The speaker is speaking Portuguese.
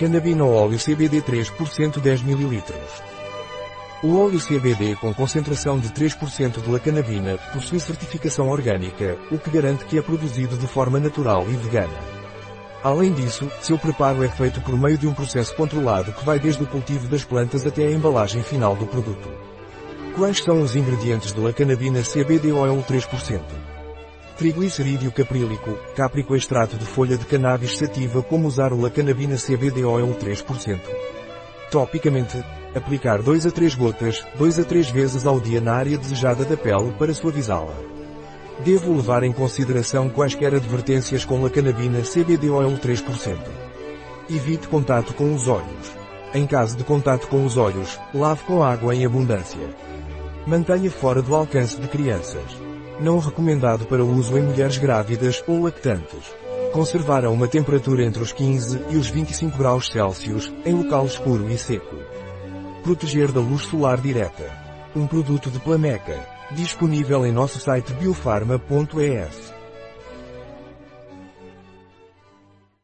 Cannabina óleo CBD 3% 10 ml. O óleo CBD com concentração de 3% de lacannabina possui certificação orgânica, o que garante que é produzido de forma natural e vegana. Além disso, seu preparo é feito por meio de um processo controlado que vai desde o cultivo das plantas até a embalagem final do produto. Quais são os ingredientes de lacannabina CBD Oil 3%? Triglicerídeo caprílico, cáprico extrato de folha de cannabis sativa como usar o lacannabina CBD Oil 3%. Topicamente, aplicar 2 a 3 gotas, 2 a 3 vezes ao dia na área desejada da pele para suavizá-la. Devo levar em consideração quaisquer advertências com lacannabina CBD Oil 3%. Evite contato com os olhos. Em caso de contato com os olhos, lave com água em abundância. Mantenha fora do alcance de crianças. Não recomendado para uso em mulheres grávidas ou lactantes. Conservar a uma temperatura entre os 15 e os 25 graus Celsius, em local escuro e seco. Proteger da luz solar direta. Um produto de Plameca. Disponível em nosso site biofarma.es.